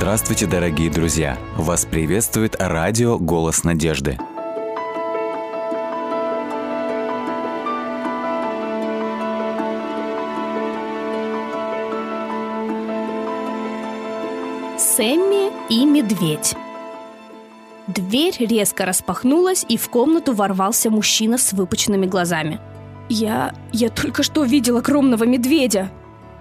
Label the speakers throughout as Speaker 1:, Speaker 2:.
Speaker 1: Здравствуйте, дорогие друзья! Вас приветствует радио «Голос надежды».
Speaker 2: Сэмми и медведь. Дверь резко распахнулась, и в комнату ворвался мужчина с выпученными глазами. «Я... я только что видел огромного медведя!»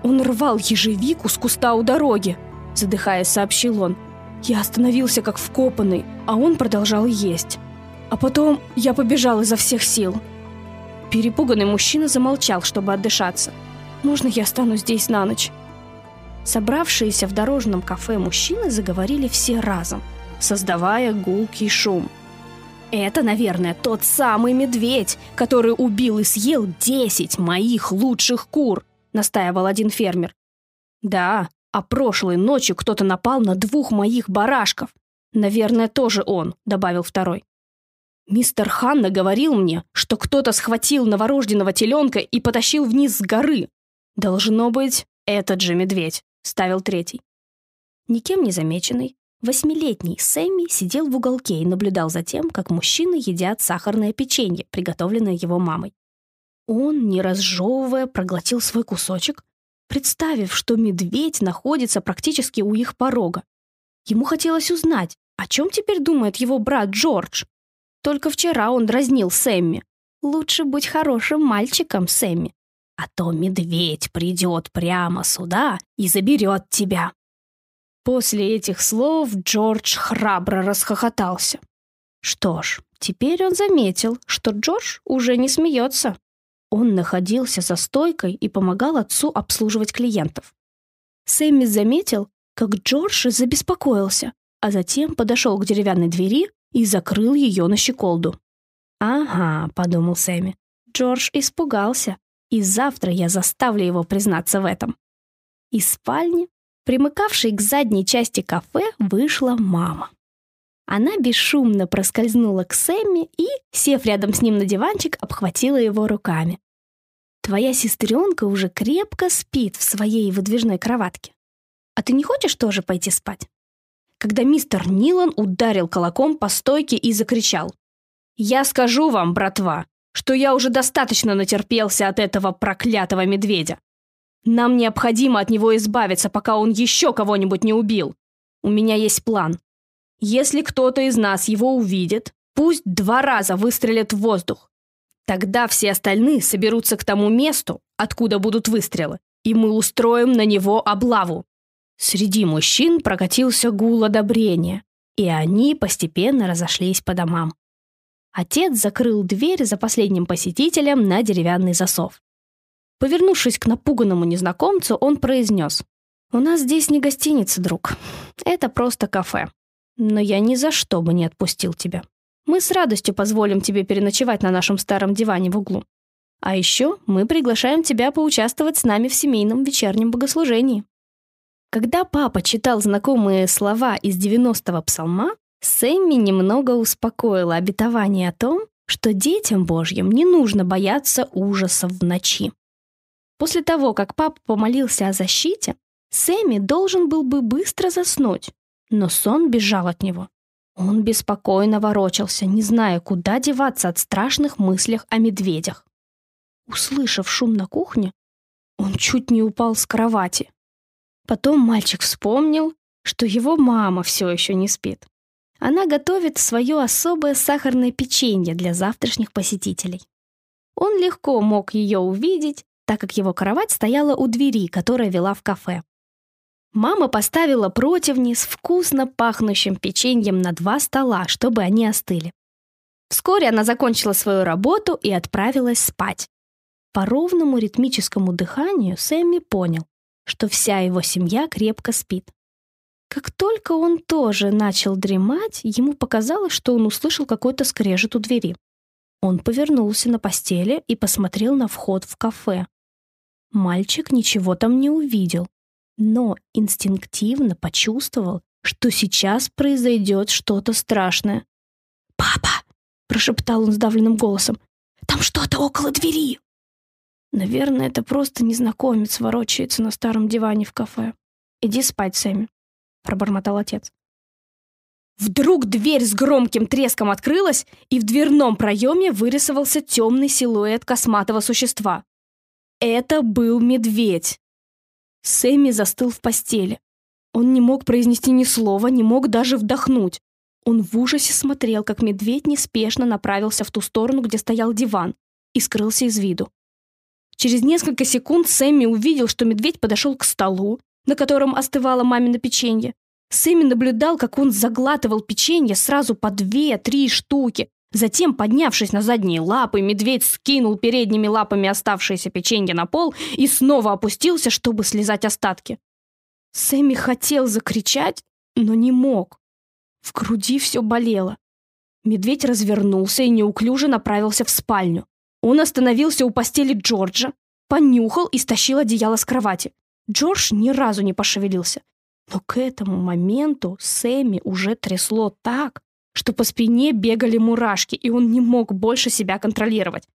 Speaker 2: Он рвал ежевику с куста у дороги, задыхаясь, сообщил он. Я остановился как вкопанный, а он продолжал есть. А потом я побежал изо всех сил. Перепуганный мужчина замолчал, чтобы отдышаться. «Можно я останусь здесь на ночь?» Собравшиеся в дорожном кафе мужчины заговорили все разом, создавая гулкий шум. «Это, наверное, тот самый медведь, который убил и съел десять моих лучших кур», настаивал один фермер. «Да, а прошлой ночью кто-то напал на двух моих барашков. Наверное, тоже он», добавил второй. «Мистер Ханна говорил мне, что кто-то схватил новорожденного теленка и потащил вниз с горы. Должно быть, этот же медведь ставил третий. Никем не замеченный, восьмилетний Сэмми сидел в уголке и наблюдал за тем, как мужчины едят сахарное печенье, приготовленное его мамой. Он, не разжевывая, проглотил свой кусочек, представив, что медведь находится практически у их порога. Ему хотелось узнать, о чем теперь думает его брат Джордж. Только вчера он дразнил Сэмми. «Лучше быть хорошим мальчиком, Сэмми а то медведь придет прямо сюда и заберет тебя». После этих слов Джордж храбро расхохотался. Что ж, теперь он заметил, что Джордж уже не смеется. Он находился за стойкой и помогал отцу обслуживать клиентов. Сэмми заметил, как Джордж забеспокоился, а затем подошел к деревянной двери и закрыл ее на щеколду. «Ага», — подумал Сэмми, — Джордж испугался и завтра я заставлю его признаться в этом. Из спальни, примыкавшей к задней части кафе, вышла мама. Она бесшумно проскользнула к Сэмми и, сев рядом с ним на диванчик, обхватила его руками. «Твоя сестренка уже крепко спит в своей выдвижной кроватке. А ты не хочешь тоже пойти спать?» Когда мистер Нилан ударил кулаком по стойке и закричал. «Я скажу вам, братва, что я уже достаточно натерпелся от этого проклятого медведя. Нам необходимо от него избавиться, пока он еще кого-нибудь не убил. У меня есть план. Если кто-то из нас его увидит, пусть два раза выстрелит в воздух. Тогда все остальные соберутся к тому месту, откуда будут выстрелы, и мы устроим на него облаву. Среди мужчин прокатился гул одобрения, и они постепенно разошлись по домам. Отец закрыл дверь за последним посетителем на деревянный засов. Повернувшись к напуганному незнакомцу, он произнес. «У нас здесь не гостиница, друг. Это просто кафе. Но я ни за что бы не отпустил тебя. Мы с радостью позволим тебе переночевать на нашем старом диване в углу. А еще мы приглашаем тебя поучаствовать с нами в семейном вечернем богослужении». Когда папа читал знакомые слова из 90-го псалма, Сэмми немного успокоила обетование о том, что детям Божьим не нужно бояться ужасов в ночи. После того, как папа помолился о защите, Сэмми должен был бы быстро заснуть, но сон бежал от него. Он беспокойно ворочался, не зная, куда деваться от страшных мыслей о медведях. Услышав шум на кухне, он чуть не упал с кровати. Потом мальчик вспомнил, что его мама все еще не спит. Она готовит свое особое сахарное печенье для завтрашних посетителей. Он легко мог ее увидеть, так как его кровать стояла у двери, которая вела в кафе. Мама поставила противни с вкусно пахнущим печеньем на два стола, чтобы они остыли. Вскоре она закончила свою работу и отправилась спать. По ровному ритмическому дыханию Сэмми понял, что вся его семья крепко спит. Как только он тоже начал дремать, ему показалось, что он услышал какой-то скрежет у двери. Он повернулся на постели и посмотрел на вход в кафе. Мальчик ничего там не увидел, но инстинктивно почувствовал, что сейчас произойдет что-то страшное. «Папа!» — прошептал он сдавленным голосом. «Там что-то около двери!» Наверное, это просто незнакомец ворочается на старом диване в кафе. Иди спать, Сэмми. — пробормотал отец. Вдруг дверь с громким треском открылась, и в дверном проеме вырисовался темный силуэт косматого существа. Это был медведь. Сэмми застыл в постели. Он не мог произнести ни слова, не мог даже вдохнуть. Он в ужасе смотрел, как медведь неспешно направился в ту сторону, где стоял диван, и скрылся из виду. Через несколько секунд Сэмми увидел, что медведь подошел к столу, на котором остывало мамино печенье. Сэмми наблюдал, как он заглатывал печенье сразу по две-три штуки. Затем, поднявшись на задние лапы, медведь скинул передними лапами оставшееся печенье на пол и снова опустился, чтобы слезать остатки. Сэмми хотел закричать, но не мог. В груди все болело. Медведь развернулся и неуклюже направился в спальню. Он остановился у постели Джорджа, понюхал и стащил одеяло с кровати. Джордж ни разу не пошевелился. Но к этому моменту Сэмми уже трясло так, что по спине бегали мурашки, и он не мог больше себя контролировать.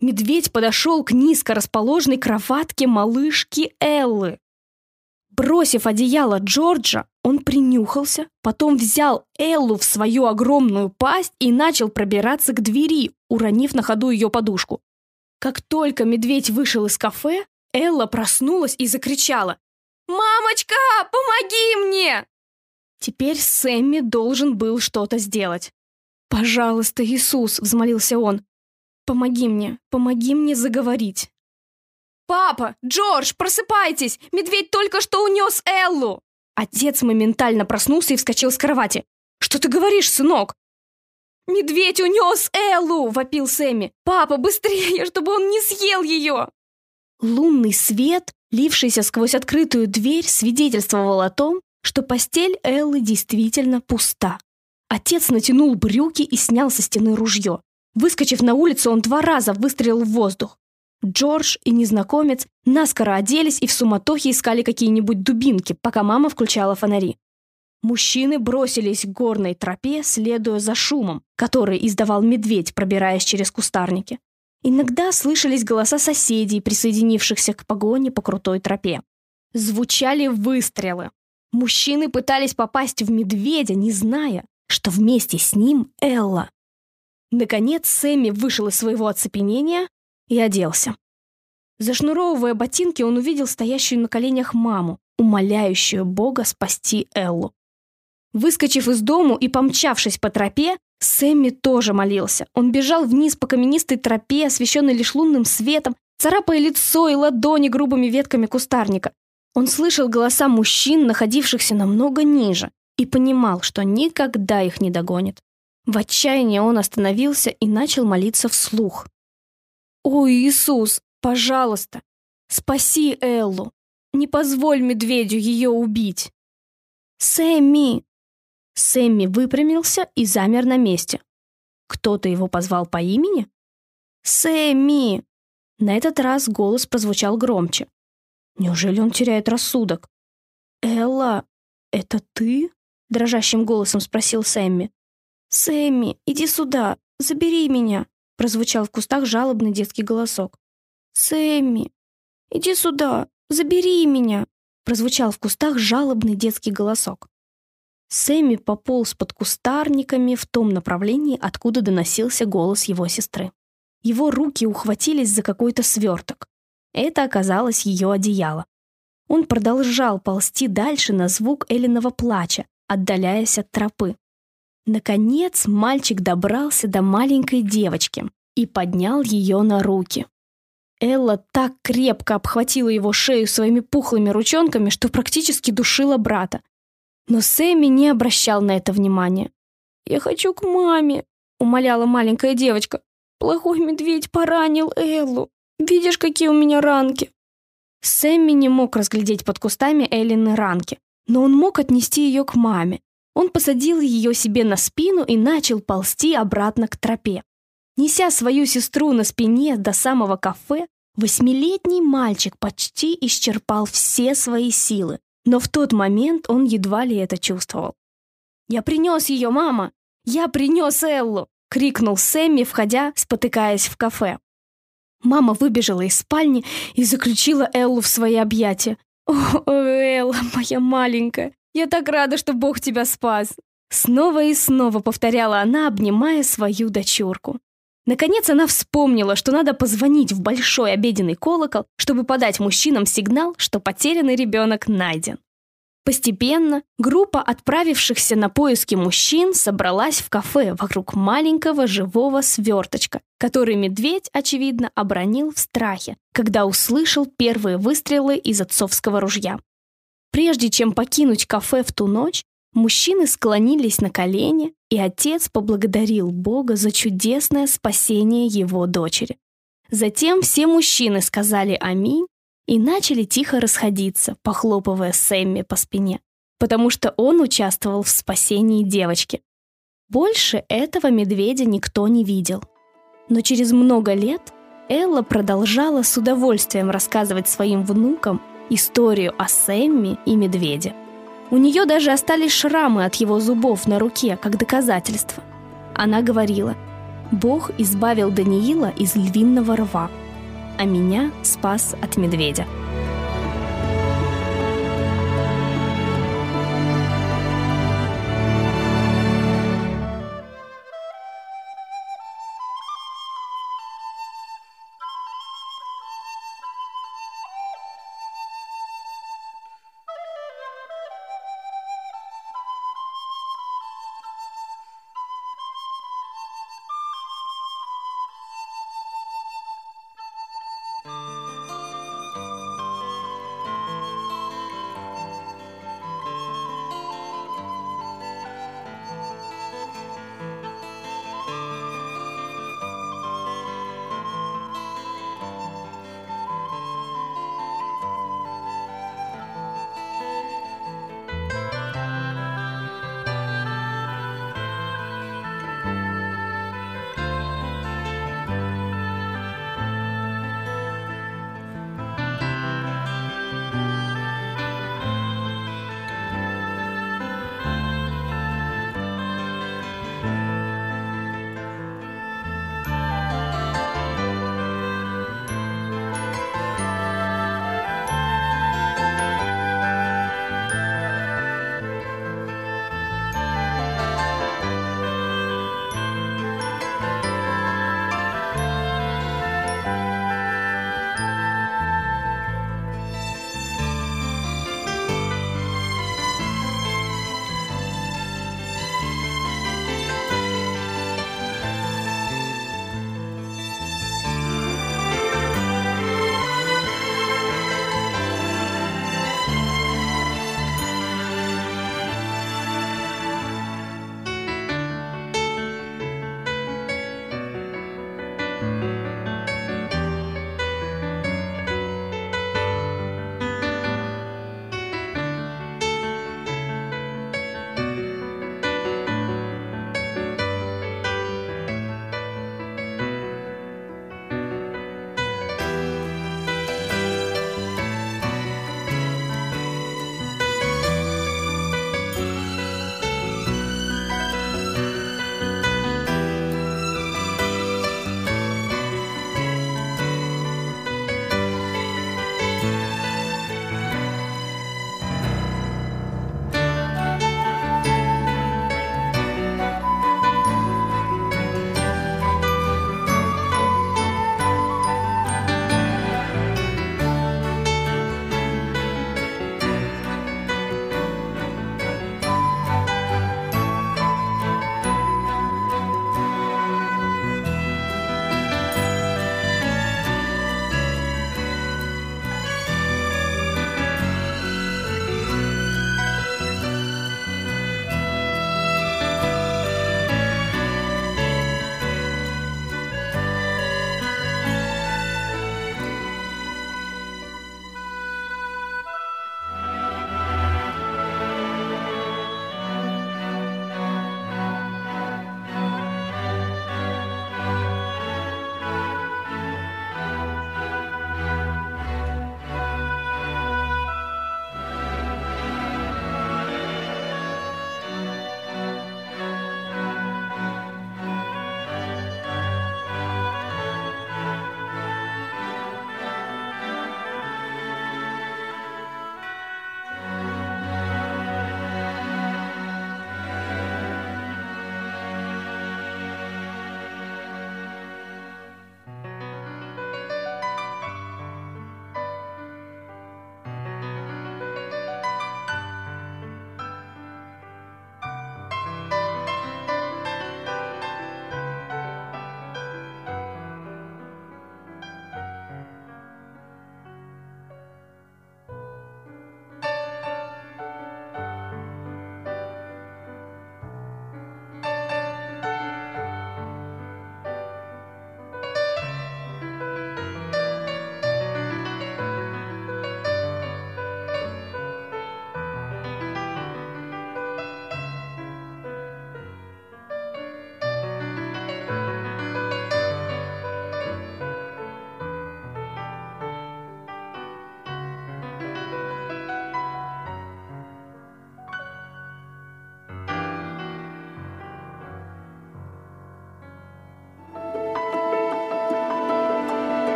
Speaker 2: Медведь подошел к низко расположенной кроватке малышки Эллы. Бросив одеяло Джорджа, он принюхался, потом взял Эллу в свою огромную пасть и начал пробираться к двери, уронив на ходу ее подушку. Как только медведь вышел из кафе, Элла проснулась и закричала «Мамочка, помоги мне!» Теперь Сэмми должен был что-то сделать. «Пожалуйста, Иисус!» — взмолился он. «Помоги мне, помоги мне заговорить». «Папа! Джордж, просыпайтесь! Медведь только что унес Эллу!» Отец моментально проснулся и вскочил с кровати. «Что ты говоришь, сынок?» «Медведь унес Эллу!» — вопил Сэмми. «Папа, быстрее, чтобы он не съел ее!» Лунный свет, лившийся сквозь открытую дверь, свидетельствовал о том, что постель Эллы действительно пуста. Отец натянул брюки и снял со стены ружье. Выскочив на улицу, он два раза выстрелил в воздух. Джордж и незнакомец наскоро оделись и в суматохе искали какие-нибудь дубинки, пока мама включала фонари. Мужчины бросились к горной тропе, следуя за шумом, который издавал медведь, пробираясь через кустарники. Иногда слышались голоса соседей, присоединившихся к погоне по крутой тропе. Звучали выстрелы. Мужчины пытались попасть в медведя, не зная, что вместе с ним Элла. Наконец Сэмми вышел из своего оцепенения и оделся. Зашнуровывая ботинки, он увидел стоящую на коленях маму, умоляющую Бога спасти Эллу. Выскочив из дому и помчавшись по тропе, Сэмми тоже молился. Он бежал вниз по каменистой тропе, освещенной лишь лунным светом, царапая лицо и ладони грубыми ветками кустарника. Он слышал голоса мужчин, находившихся намного ниже, и понимал, что никогда их не догонит. В отчаянии он остановился и начал молиться вслух. «О, Иисус, пожалуйста, спаси Эллу! Не позволь медведю ее убить!» «Сэмми!» Сэмми выпрямился и замер на месте. Кто-то его позвал по имени? «Сэмми!» На этот раз голос прозвучал громче. Неужели он теряет рассудок? «Элла, это ты?» — дрожащим голосом спросил Сэмми. «Сэмми, иди сюда, забери меня!» — прозвучал в кустах жалобный детский голосок. «Сэмми, иди сюда, забери меня!» — прозвучал в кустах жалобный детский голосок. Сэмми пополз под кустарниками в том направлении, откуда доносился голос его сестры. Его руки ухватились за какой-то сверток. Это оказалось ее одеяло. Он продолжал ползти дальше на звук Элиного плача, отдаляясь от тропы. Наконец мальчик добрался до маленькой девочки и поднял ее на руки. Элла так крепко обхватила его шею своими пухлыми ручонками, что практически душила брата. Но Сэмми не обращал на это внимания. «Я хочу к маме», — умоляла маленькая девочка. «Плохой медведь поранил Эллу. Видишь, какие у меня ранки?» Сэмми не мог разглядеть под кустами Эллины ранки, но он мог отнести ее к маме. Он посадил ее себе на спину и начал ползти обратно к тропе. Неся свою сестру на спине до самого кафе, восьмилетний мальчик почти исчерпал все свои силы, но в тот момент он едва ли это чувствовал. «Я принес ее, мама! Я принес Эллу!» — крикнул Сэмми, входя, спотыкаясь в кафе. Мама выбежала из спальни и заключила Эллу в свои объятия. «О, Элла, моя маленькая, Я так рада, что Бог тебя спас!» Снова и снова повторяла она, обнимая свою дочурку. Наконец она вспомнила, что надо позвонить в большой обеденный колокол, чтобы подать мужчинам сигнал, что потерянный ребенок найден. Постепенно группа отправившихся на поиски мужчин собралась в кафе вокруг маленького живого сверточка, который медведь, очевидно, обронил в страхе, когда услышал первые выстрелы из отцовского ружья. Прежде чем покинуть кафе в ту ночь, мужчины склонились на колени, и отец поблагодарил Бога за чудесное спасение его дочери. Затем все мужчины сказали «Аминь» и начали тихо расходиться, похлопывая Сэмми по спине, потому что он участвовал в спасении девочки. Больше этого медведя никто не видел. Но через много лет Элла продолжала с удовольствием рассказывать своим внукам историю о Сэмми и медведе. У нее даже остались шрамы от его зубов на руке, как доказательство. Она говорила, «Бог избавил Даниила из львиного рва, а меня спас от медведя».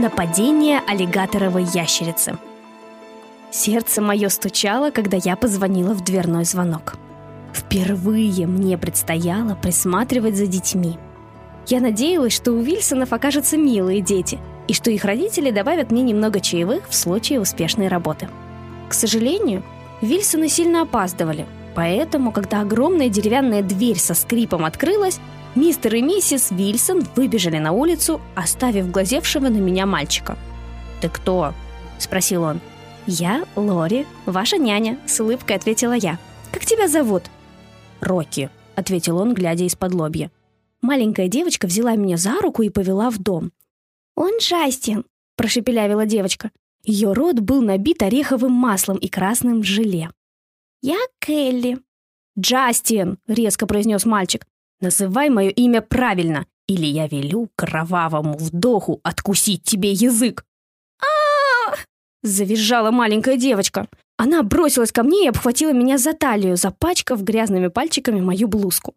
Speaker 2: Нападение аллигаторовой ящерицы. Сердце мое стучало, когда я позвонила в дверной звонок. Впервые мне предстояло присматривать за детьми. Я надеялась, что у Вильсонов окажутся милые дети, и что их родители добавят мне немного чаевых в случае успешной работы. К сожалению, Вильсоны сильно опаздывали, поэтому, когда огромная деревянная дверь со скрипом открылась, мистер и миссис Вильсон выбежали на улицу, оставив глазевшего на меня мальчика. «Ты кто?» – спросил он. «Я Лори, ваша няня», – с улыбкой ответила я. «Как тебя зовут?» «Рокки», — ответил он, глядя из-под лобья. Маленькая девочка взяла меня за руку и повела в дом. «Он Джастин», — прошепелявила девочка. Ее рот был набит ореховым маслом и красным желе. «Я Келли». «Джастин!» — резко произнес мальчик. «Называй мое имя правильно, или я велю кровавому вдоху откусить тебе язык!» а завизжала маленькая девочка. Она бросилась ко мне и обхватила меня за талию, запачкав грязными пальчиками мою блузку.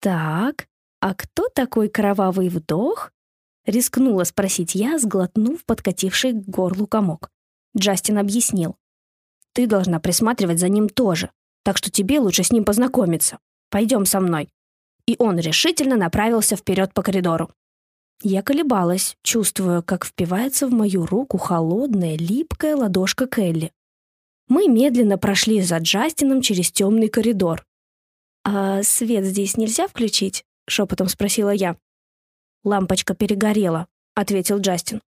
Speaker 2: «Так, а кто такой кровавый вдох?» Рискнула спросить я, сглотнув подкативший к горлу комок. Джастин объяснил. «Ты должна присматривать за ним тоже, так что тебе лучше с ним познакомиться. Пойдем со мной». И он решительно направился вперед по коридору. Я колебалась, чувствуя, как впивается в мою руку холодная, липкая ладошка Келли. Мы медленно прошли за Джастином через темный коридор. «А свет здесь нельзя включить?» — шепотом спросила я. «Лампочка перегорела», — ответил Джастин.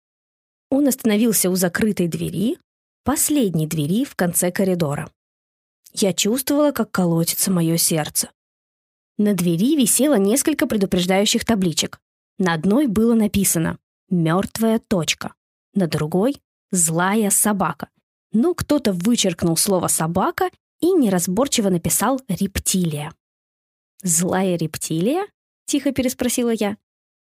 Speaker 2: Он остановился у закрытой двери, последней двери в конце коридора. Я чувствовала, как колотится мое сердце. На двери висело несколько предупреждающих табличек. На одной было написано «Мертвая точка», на другой «Злая собака», но кто-то вычеркнул слово «собака» и неразборчиво написал «рептилия». «Злая рептилия?» — тихо переспросила я.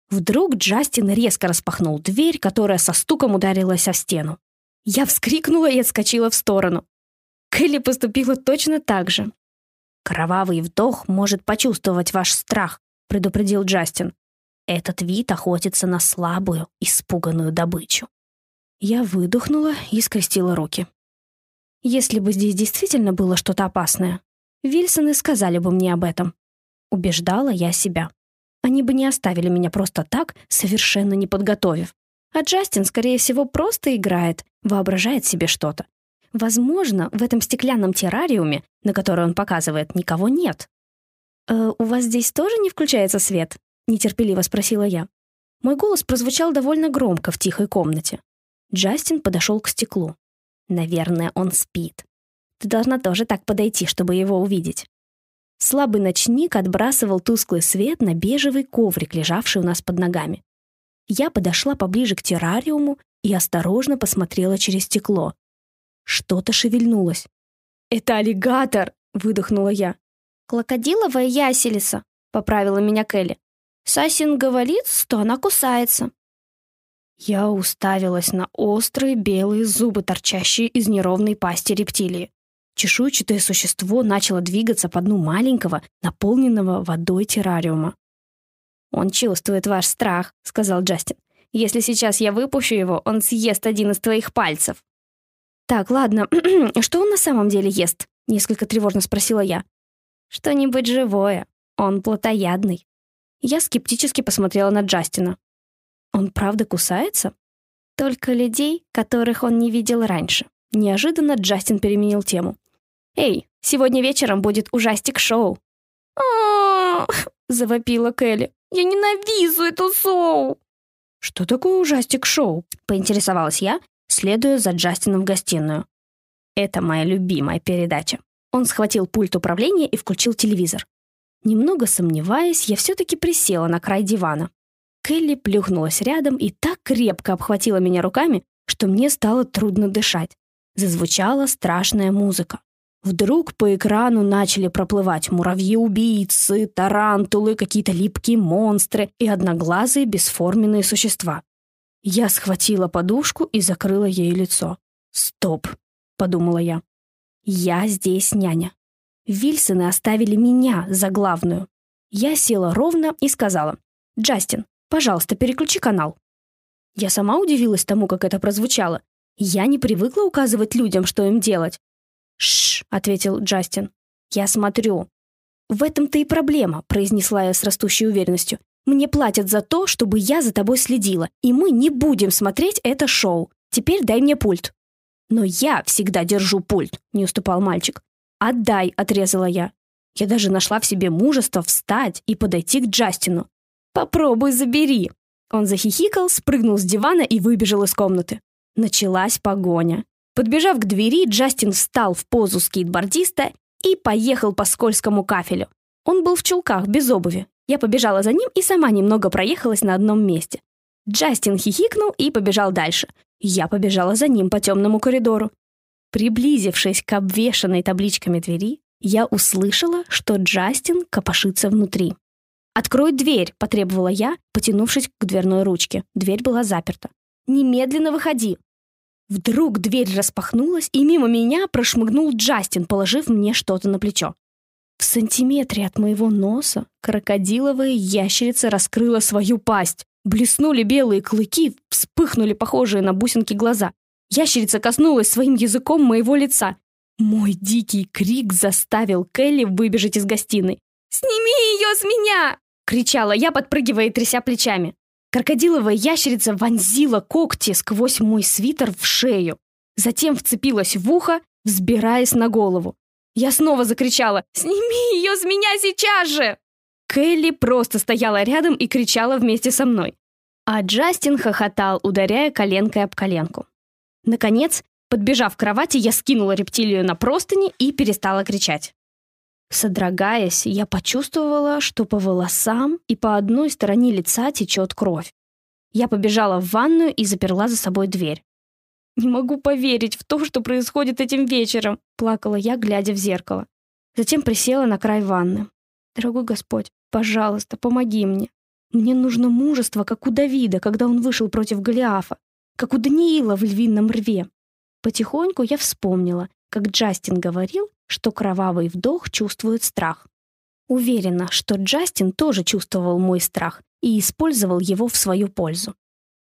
Speaker 2: Вдруг Джастин резко распахнул дверь, которая со стуком ударилась о стену. Я вскрикнула и отскочила в сторону. Келли поступила точно так же. «Кровавый вдох может почувствовать ваш страх», — предупредил Джастин. «Этот вид охотится на слабую, испуганную добычу». Я выдохнула и скрестила руки. Если бы здесь действительно было что-то опасное, Вильсоны сказали бы мне об этом. Убеждала я себя. Они бы не оставили меня просто так, совершенно не подготовив. А Джастин, скорее всего, просто играет, воображает себе что-то. Возможно, в этом стеклянном террариуме, на который он показывает, никого нет. «Э, «У вас здесь тоже не включается свет?» — нетерпеливо спросила я. Мой голос прозвучал довольно громко в тихой комнате. Джастин подошел к стеклу. Наверное, он спит. Ты должна тоже так подойти, чтобы его увидеть. Слабый ночник отбрасывал тусклый свет на бежевый коврик, лежавший у нас под ногами. Я подошла поближе к террариуму и осторожно посмотрела через стекло. Что-то шевельнулось. «Это аллигатор!» — выдохнула я. «Крокодиловая яселица», — поправила меня Келли. «Сасин говорит, что она кусается». Я уставилась на острые белые зубы, торчащие из неровной пасти рептилии. Чешуйчатое существо начало двигаться по дну маленького, наполненного водой террариума. «Он чувствует ваш страх», — сказал Джастин. «Если сейчас я выпущу его, он съест один из твоих пальцев». «Так, ладно, что он на самом деле ест?» — несколько тревожно спросила я. «Что-нибудь живое. Он плотоядный». Я скептически посмотрела на Джастина. Он правда кусается? Только людей, которых он не видел раньше. Неожиданно Джастин переменил тему. «Эй, сегодня вечером будет ужастик-шоу». завопила Келли. «Я ненавижу эту шоу!» «Что такое ужастик-шоу?» — поинтересовалась я, следуя за Джастином в гостиную. «Это моя любимая передача». Он схватил пульт управления и включил телевизор. Немного сомневаясь, я все-таки присела на край дивана. Келли плюхнулась рядом и так крепко обхватила меня руками, что мне стало трудно дышать. Зазвучала страшная музыка. Вдруг по экрану начали проплывать муравьи-убийцы, тарантулы, какие-то липкие монстры и одноглазые бесформенные существа. Я схватила подушку и закрыла ей лицо. «Стоп», — подумала я. «Я здесь няня. Вильсоны оставили меня за главную». Я села ровно и сказала, «Джастин, Пожалуйста, переключи канал». Я сама удивилась тому, как это прозвучало. Я не привыкла указывать людям, что им делать. «Шш», — ответил Джастин. «Я смотрю». «В этом-то и проблема», — произнесла я с растущей уверенностью. «Мне платят за то, чтобы я за тобой следила, и мы не будем смотреть это шоу. Теперь дай мне пульт». «Но я всегда держу пульт», — не уступал мальчик. «Отдай», — отрезала я. Я даже нашла в себе мужество встать и подойти к Джастину. «Попробуй забери». Он захихикал, спрыгнул с дивана и выбежал из комнаты. Началась погоня. Подбежав к двери, Джастин встал в позу скейтбордиста и поехал по скользкому кафелю. Он был в чулках, без обуви. Я побежала за ним и сама немного проехалась на одном месте. Джастин хихикнул и побежал дальше. Я побежала за ним по темному коридору. Приблизившись к обвешанной табличками двери, я услышала, что Джастин копошится внутри. «Открой дверь!» — потребовала я, потянувшись к дверной ручке. Дверь была заперта. «Немедленно выходи!» Вдруг дверь распахнулась, и мимо меня прошмыгнул Джастин, положив мне что-то на плечо. В сантиметре от моего носа крокодиловая ящерица раскрыла свою пасть. Блеснули белые клыки, вспыхнули похожие на бусинки глаза. Ящерица коснулась своим языком моего лица. Мой дикий крик заставил Келли выбежать из гостиной. «Сними ее с меня!» — кричала я, подпрыгивая и тряся плечами. Крокодиловая ящерица вонзила когти сквозь мой свитер в шею. Затем вцепилась в ухо, взбираясь на голову. Я снова закричала «Сними ее с меня сейчас же!» Келли просто стояла рядом и кричала вместе со мной. А Джастин хохотал, ударяя коленкой об коленку. Наконец, Подбежав к кровати, я скинула рептилию на простыни и перестала кричать. Содрогаясь, я почувствовала, что по волосам и по одной стороне лица течет кровь. Я побежала в ванную и заперла за собой дверь. «Не могу поверить в то, что происходит этим вечером», — плакала я, глядя в зеркало. Затем присела на край ванны. «Дорогой Господь, пожалуйста, помоги мне. Мне нужно мужество, как у Давида, когда он вышел против Голиафа, как у Даниила в львином рве. Потихоньку я вспомнила, как Джастин говорил, что кровавый вдох чувствует страх. Уверена, что Джастин тоже чувствовал мой страх и использовал его в свою пользу.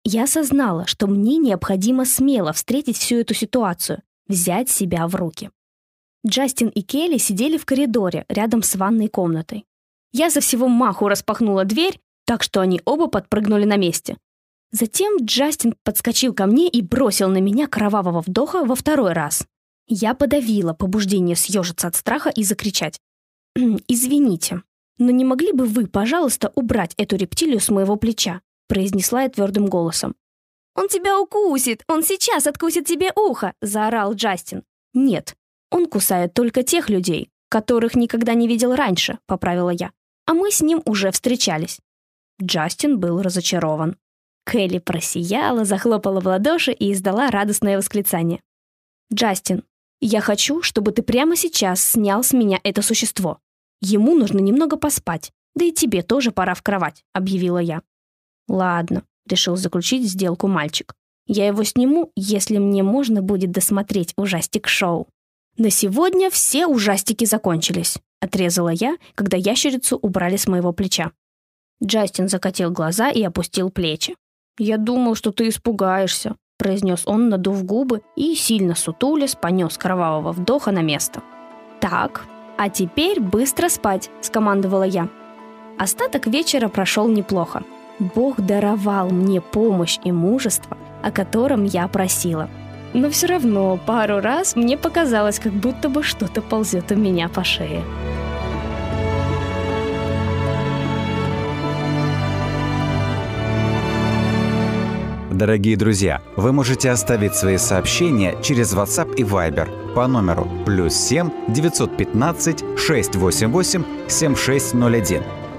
Speaker 2: Я осознала, что мне необходимо смело встретить всю эту ситуацию, взять себя в руки. Джастин и Келли сидели в коридоре рядом с ванной комнатой. Я за всего маху распахнула дверь, так что они оба подпрыгнули на месте. Затем Джастин подскочил ко мне и бросил на меня кровавого вдоха во второй раз. Я подавила побуждение съежиться от страха и закричать. «Извините, но не могли бы вы, пожалуйста, убрать эту рептилию с моего плеча?» Произнесла я твердым голосом. «Он тебя укусит! Он сейчас откусит тебе ухо!» заорал Джастин. «Нет, он кусает только тех людей, которых никогда не видел раньше», поправила я. А мы с ним уже встречались. Джастин был разочарован. Келли просияла, захлопала в ладоши и издала радостное восклицание. «Джастин, я хочу, чтобы ты прямо сейчас снял с меня это существо. Ему нужно немного поспать, да и тебе тоже пора в кровать», — объявила я. «Ладно», — решил заключить сделку мальчик. «Я его сниму, если мне можно будет досмотреть ужастик-шоу». «На сегодня все ужастики закончились», — отрезала я, когда ящерицу убрали с моего плеча. Джастин закатил глаза и опустил плечи. «Я думал, что ты испугаешься», — произнес он, надув губы, и, сильно сутулясь, понес кровавого вдоха на место. «Так, а теперь быстро спать», — скомандовала я. Остаток вечера прошел неплохо. Бог даровал мне помощь и мужество, о котором я просила. Но все равно пару раз мне показалось, как будто бы что-то ползет у меня по шее.
Speaker 1: Дорогие друзья, вы можете оставить свои сообщения через WhatsApp и Viber по номеру плюс 7 915 688 7601